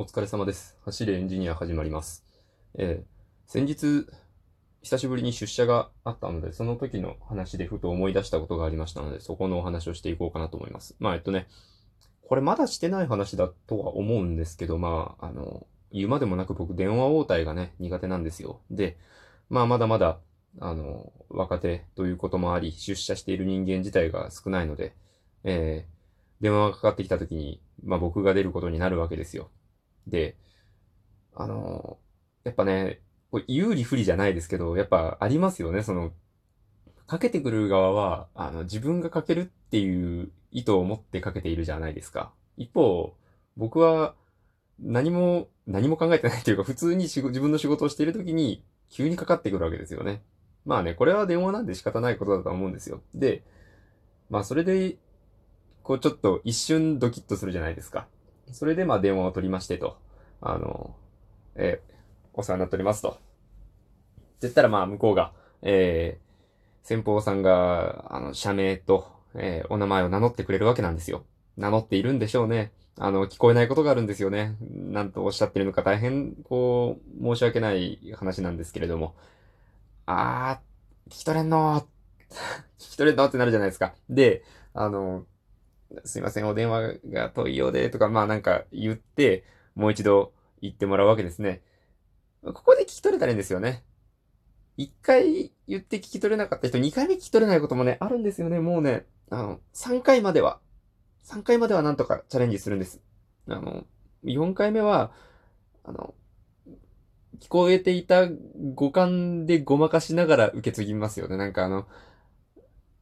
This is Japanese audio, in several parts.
お疲れ様です。走れエンジニア始まります。えー先日、久しぶりに出社があったので、その時の話でふと思い出したことがありましたので、そこのお話をしていこうかなと思います。まあ、えっとね、これまだしてない話だとは思うんですけど、まあ、あの、言うまでもなく僕電話応対がね、苦手なんですよ。で、まあ、まだまだ、あの、若手ということもあり、出社している人間自体が少ないので、えー電話がかかってきた時に、まあ僕が出ることになるわけですよ。で、あの、やっぱね、有利不利じゃないですけど、やっぱありますよね、その、かけてくる側は、あの、自分がかけるっていう意図を持ってかけているじゃないですか。一方、僕は何も、何も考えてないというか、普通に自分の仕事をしている時に、急にかかってくるわけですよね。まあね、これは電話なんで仕方ないことだと思うんですよ。で、まあそれで、こうちょっと一瞬ドキッとするじゃないですか。それでまあ電話を取りましてと。あの、えーお世話になっておりますと。って言ったらまあ向こうが、えー、先方さんが、あの、社名と、えーお名前を名乗ってくれるわけなんですよ。名乗っているんでしょうね。あの、聞こえないことがあるんですよね。なんとおっしゃってるのか大変、こう、申し訳ない話なんですけれども。あー、聞き取れんの 聞き取れんのってなるじゃないですか。で、あの、すいません、お電話が遠いようで、とか、まあなんか言って、もう一度言ってもらうわけですね。ここで聞き取れたらいいんですよね。一回言って聞き取れなかった人、二回目聞き取れないこともね、あるんですよね。もうね、あの、三回までは、三回まではなんとかチャレンジするんです。あの、四回目は、あの、聞こえていた五感でごまかしながら受け継ぎますよね。なんかあの、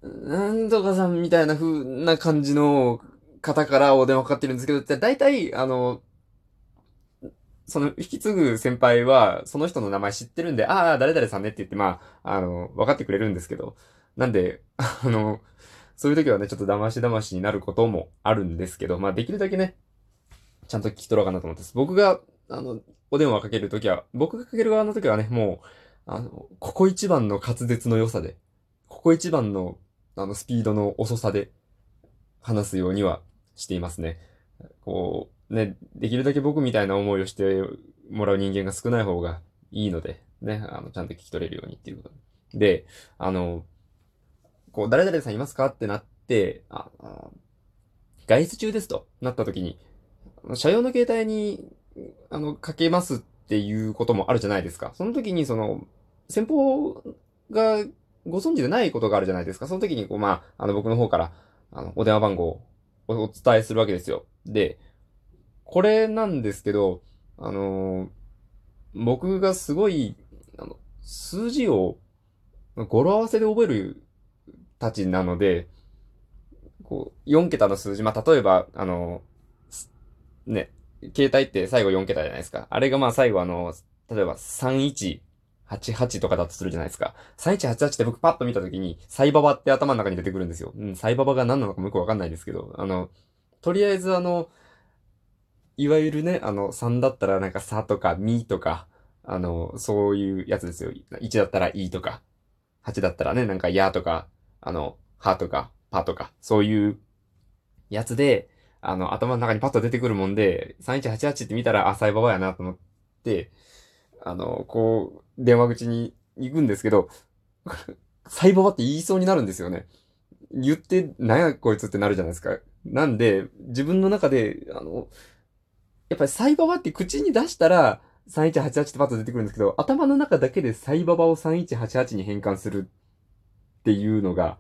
なんとかさんみたいな風な感じの方からお電話かかってるんですけど、だいたい、あの、その、引き継ぐ先輩は、その人の名前知ってるんで、ああ、誰々さんねって言って、まあ、あの、分かってくれるんですけど、なんで、あの、そういう時はね、ちょっと騙し騙しになることもあるんですけど、まあ、できるだけね、ちゃんと聞き取ろうかなと思ってます。僕が、あの、お電話かけるときは、僕がかける側のときはね、もう、あの、ここ一番の滑舌の良さで、ここ一番の、あの、スピードの遅さで、話すようにはしていますね。こう、ね、できるだけ僕みたいな思いをしてもらう人間が少ない方がいいので、ね、あの、ちゃんと聞き取れるようにっていうことで。あの、こう、誰々さんいますかってなって、あ、あ外出中ですとなった時に、車用の携帯に、あの、かけますっていうこともあるじゃないですか。その時に、その、先方がご存知でないことがあるじゃないですか。その時に、こう、まあ、あの、僕の方から、あの、お電話番号をお伝えするわけですよ。で、これなんですけど、あのー僕がすごい、あの、数字を語呂合わせで覚えるたちなので、こう、4桁の数字、まあ、例えば、あのすね、携帯って最後4桁じゃないですか。あれがまあ最後あの、例えば3188とかだとするじゃないですか。3188って僕パッと見たときに、サイババって頭の中に出てくるんですよ。うん、サイババが何なのかもよくわかんないですけど、あの、とりあえずあの、いわゆるね、あの、3だったらなんかさとかみとか、あの、そういうやつですよ。1だったらいとか、8だったらね、なんかやとか、あの、はとか、パとか、そういうやつで、あの、頭の中にパッと出てくるもんで、3188って見たら、あ、サイババやなと思って、あの、こう、電話口に行くんですけど、サイババって言いそうになるんですよね。言って、なんやこいつってなるじゃないですか。なんで、自分の中で、あの、やっぱりサイババって口に出したら、3188ってパッと出てくるんですけど、頭の中だけでサイババを3188に変換するっていうのが、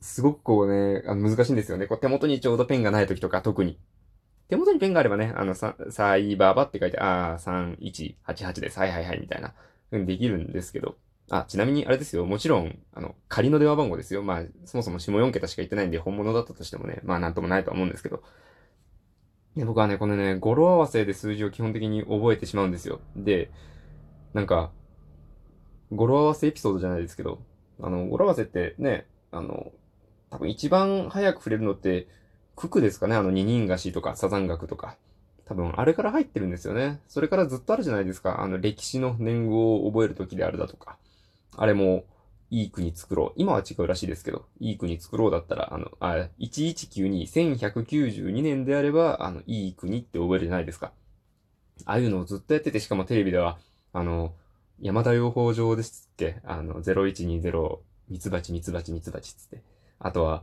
すごくこうね、あの難しいんですよね。こう手元にちょうどペンがない時とか特に。手元にペンがあればね、あの、サイババって書いて、ああ、3188です。はいはいはい、みたいな。うんできるんですけど。あ、ちなみにあれですよ。もちろん、あの、仮の電話番号ですよ。まあ、そもそも下4桁しか言ってないんで、本物だったとしてもね、まあなんともないとは思うんですけど。いや、僕はね、このね、語呂合わせで数字を基本的に覚えてしまうんですよ。で、なんか、語呂合わせエピソードじゃないですけど、あの、語呂合わせってね、あの、多分一番早く触れるのって、九九ですかねあの、二人菓子とか、サザン学とか。多分、あれから入ってるんですよね。それからずっとあるじゃないですか。あの、歴史の年号を覚えるときであるだとか。あれも、いい国作ろう。今は違うらしいですけど、いい国作ろうだったら、あの、あ、1192、1192年であれば、あの、いい国って覚えるじゃないですか。ああいうのをずっとやってて、しかもテレビでは、あの、山田養蜂場ですっけあの、0120、ミツバチ、ミツバチ、ミツバチつって。あとは、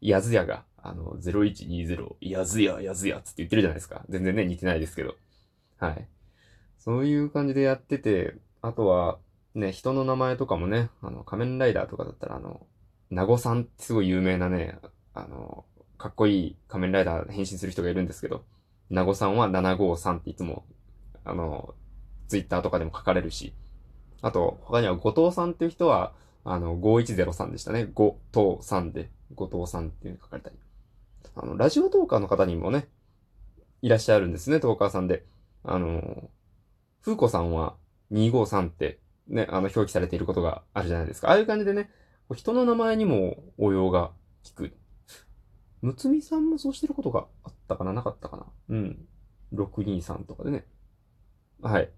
やずやが、あの、0120、やずや、やずやつって言ってるじゃないですか。全然ね、似てないですけど。はい。そういう感じでやってて、あとは、ね、人の名前とかもね、あの、仮面ライダーとかだったら、あの、名護さんってすごい有名なね、あの、かっこいい仮面ライダー変身する人がいるんですけど、名護さんは753っていつも、あの、ツイッターとかでも書かれるし、あと、他には後藤さんっていう人は、あの、5103でしたね。後藤さんで、後藤さんっていうの書かれたり。あの、ラジオトーカーの方にもね、いらっしゃるんですね、トーカーさんで。あの、風子さんは253ってね、あの、表記されていることがあるじゃないですか。ああいう感じでね、人の名前にも応用が効く。むつみさんもそうしてることがあったかな？なかったかな？うん。623とかでね。はい。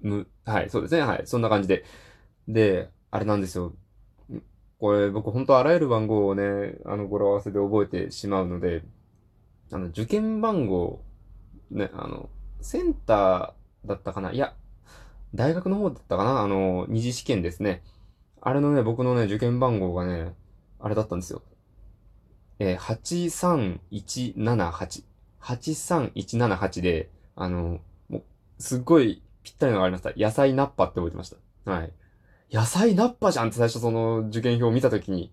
む、はい、そうですね。はい。そんな感じで。で、あれなんですよ。これ、僕本当あらゆる番号をね、あの、語呂合わせで覚えてしまうので、あの、受験番号、ね、あの、センターだったかな？いや、大学の方だったかな？あの、二次試験ですね。あれのね、僕のね、受験番号がね、あれだったんですよ。えー、83178。83178で、あの、もう、すっごいぴったりのがありました。野菜ナッパって覚えてました。はい。野菜ナッパじゃんって最初その受験票を見たときに、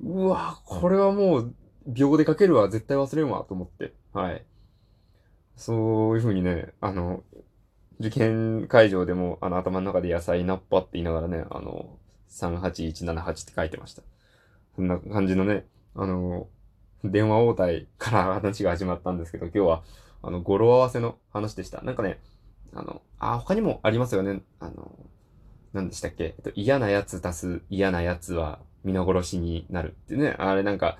うわこれはもう、秒で書けるわ、絶対忘れんわ、と思って。はい。そういう風にね、あの、受験会場でも、あの、頭の中で野菜ナッパって言いながらね、あの、38178って書いてました。そんな感じのね、あの、電話応対から話が始まったんですけど、今日は、あの、語呂合わせの話でした。なんかね、あの、あ、他にもありますよね。あの、何でしたっけ、えっと、嫌な奴足す嫌な奴は皆殺しになるってね、あれなんか、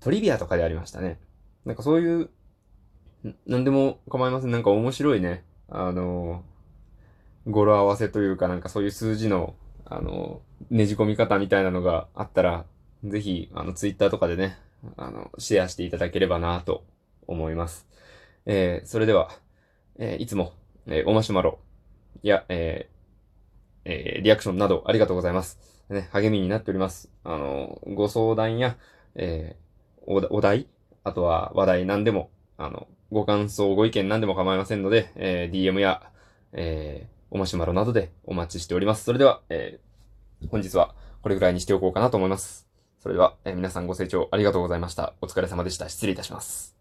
トリビアとかでありましたね。なんかそういう、なんでも構いません。なんか面白いね。あの、語呂合わせというかなんかそういう数字の、あの、ねじ込み方みたいなのがあったら、ぜひ、あの、ツイッターとかでね、あの、シェアしていただければなと思います。えー、それでは、えー、いつも、えー、おマシュマロや、えー、えー、リアクションなどありがとうございます。ね、励みになっております。あの、ご相談や、えー、お題、あとは話題何でも、あの、ご感想、ご意見何でも構いませんので、えー、DM や、えー、おマシュマロなどでお待ちしております。それでは、えー、本日はこれぐらいにしておこうかなと思います。それでは、えー、皆さんご清聴ありがとうございました。お疲れ様でした。失礼いたします。